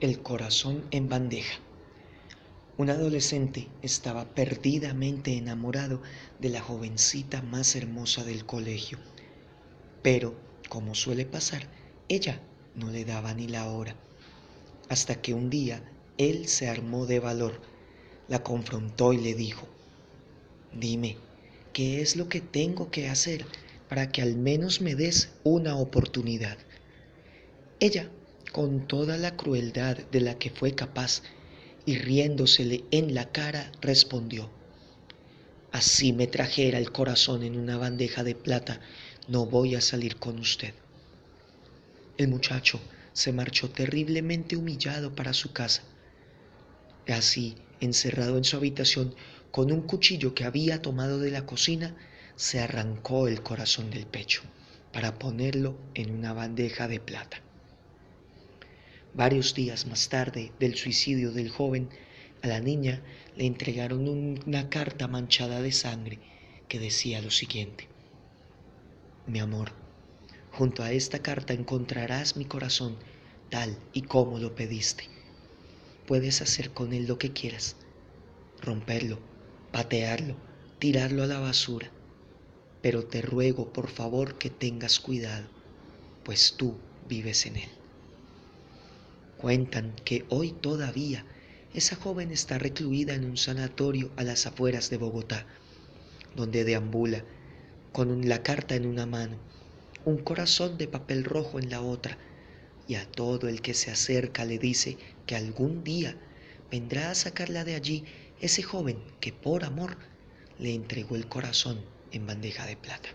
El corazón en bandeja. Un adolescente estaba perdidamente enamorado de la jovencita más hermosa del colegio. Pero, como suele pasar, ella no le daba ni la hora. Hasta que un día él se armó de valor, la confrontó y le dijo, dime, ¿qué es lo que tengo que hacer para que al menos me des una oportunidad? Ella con toda la crueldad de la que fue capaz y riéndosele en la cara respondió, Así me trajera el corazón en una bandeja de plata, no voy a salir con usted. El muchacho se marchó terriblemente humillado para su casa. Así, encerrado en su habitación, con un cuchillo que había tomado de la cocina, se arrancó el corazón del pecho para ponerlo en una bandeja de plata. Varios días más tarde del suicidio del joven, a la niña le entregaron una carta manchada de sangre que decía lo siguiente. Mi amor, junto a esta carta encontrarás mi corazón tal y como lo pediste. Puedes hacer con él lo que quieras, romperlo, patearlo, tirarlo a la basura, pero te ruego por favor que tengas cuidado, pues tú vives en él. Cuentan que hoy todavía esa joven está recluida en un sanatorio a las afueras de Bogotá, donde deambula con la carta en una mano, un corazón de papel rojo en la otra, y a todo el que se acerca le dice que algún día vendrá a sacarla de allí ese joven que por amor le entregó el corazón en bandeja de plata.